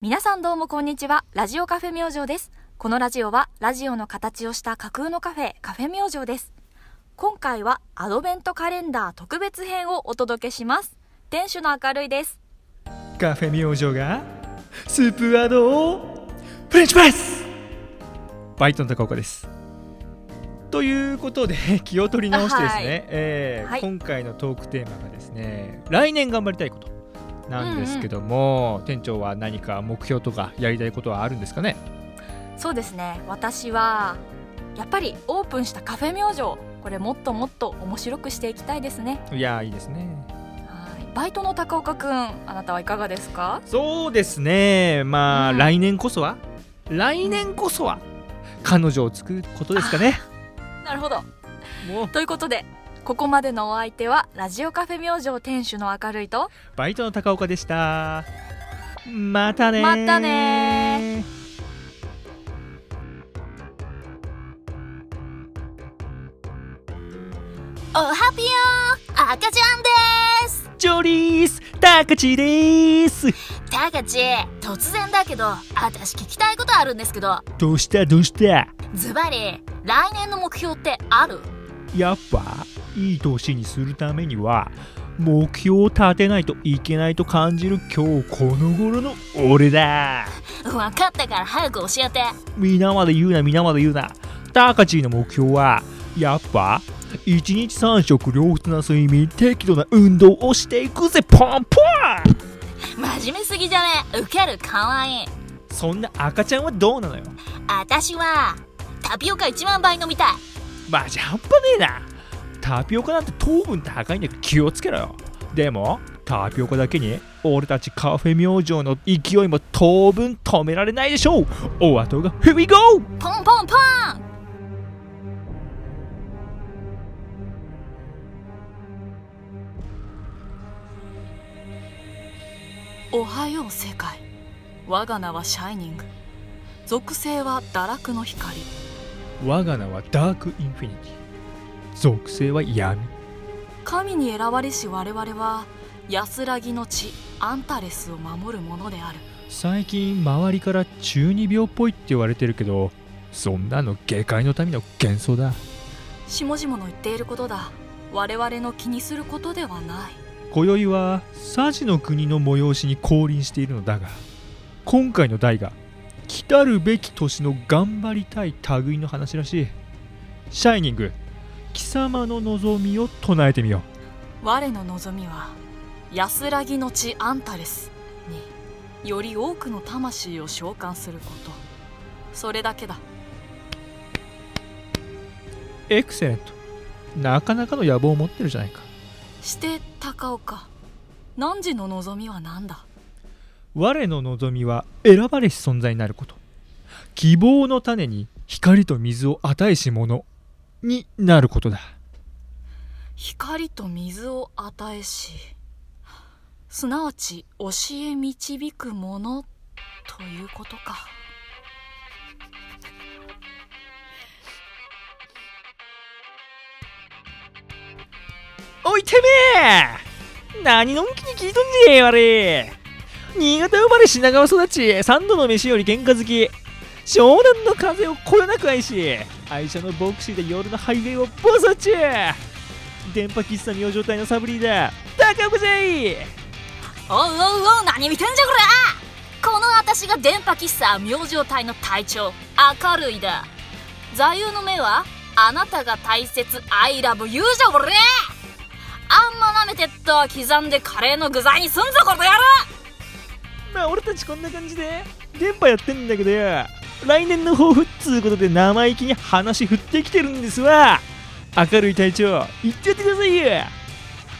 皆さんどうもこんにちは。ラジオカフェ明星です。このラジオはラジオの形をした架空のカフェ、カフェ明星です。今回はアドベントカレンダー特別編をお届けします。店主の明るいです。カフェ明星がスープアドをフレンチプレスバイトの高岡ですということで気を取り直してですね、はいえーはい今回のトークテーマがですね来年頑張りたいことなんですけども、店長は何か目標とかやりたいことはあるんですかね？そうですね。私はやっぱりオープンしたカフェ明星、これもっともっと面白くしていきたいですね。いやーいいですねはい。バイトの高岡くん、あなたはいかがですか？そうですねまあ、うん来年こそは？来年こそは彼女を作ることですかねなるほど。ということで。ここまでのお相手はラジオカフェ明星店主の明るいとバイトの高岡でした。またねー。またねおはぴよー赤ちゃんです。ジョリースタカチです。たかち突然だけど私聞きたいことあるんですけど。どうしたどうした？ズバリ来年の目標ってある？やっぱ？いい年にするためには目標を立てないといけないと感じる今日この頃の俺だ。分かったから早く教えて。皆まで言うな皆まで言うな。タカチの目標はやっぱ1日3食良質な睡眠適度な運動をしていくぜ。ポンポン。真面目すぎじゃね？ウケるかわいい。そんな赤ちゃんはどうなのよ？私はタピオカ1万倍飲みたい。マジ半端ねえなタピオカなんて糖分高いんだから気をつけろよ。でもタピオカだけに俺たちカフェ明星の勢いも当分止められないでしょう。お後が Here we go! ポンポンポン。おはよう世界。我が名はシャイニング。属性は堕落の光。我が名はダークインフィニティ属性は闇。神に選ばれし我々は安らぎの地アンタレスを守るものである。最近周りから中二病っぽいって言われてるけどそんなの下界の民の幻想だ。下々の言っていることだ。我々の気にすることではない。今宵はサジの国の催しに降臨しているのだが今回の題が来たるべき年の頑張りたい類の話らしい。シャイニング貴様の望みを唱えてみよ我の望みは安らぎの地アンタレスにより多くの魂を召喚すること。それだけだ。うエクセレント。なかなかの野望を持ってるじゃないか。して高岡汝の望みは何だ？我の望みは選ばれし存在になること。希望の種に光と水を与えし者になることだ。光と水を与えしすなわち教え導くものということか。おいてめえ！何のんきに聞いとんじえわれ。新潟生まれ品川育ち三度の飯より喧嘩好き湘南の風をこよなく愛し愛車のボクシーで夜のハイウェイを暴走中。電波喫茶明星隊のサブリーダー高岡いおうおうおう何見てんじゃこれこの私が電波喫茶明星隊の隊長明るいだ。座右の銘はあなたが大切 I love you じゃこれあんま舐めてっと刻んでカレーの具材にすんぞこの野郎。まあ俺たちこんな感じで電波やってんだけどよ来年の抱負っつうことで生意気に話振ってきてるんですわ。明るい隊長言ってやってくださいよ。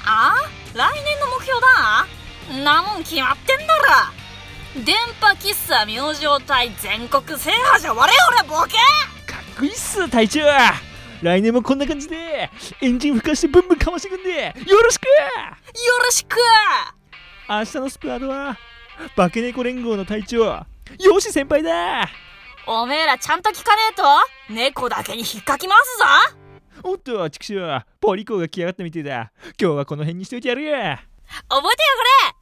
あ来年の目標だ。んなもん決まってんだろ。電波喫茶明星隊全国制覇じゃ我々ボケ。かっこいいっす隊長。来年もこんな感じでエンジン吹かしてブンブンかましてくんでよろしく。よろしく。明日のスプアドは化け猫連合の隊長よし先輩だおめえらちゃんと聞かねえと？猫だけに引っかき回すぞ！おっと畜生ポリコが来やがったみてえだ。今日はこの辺にしといてやるよ。覚えてよこれ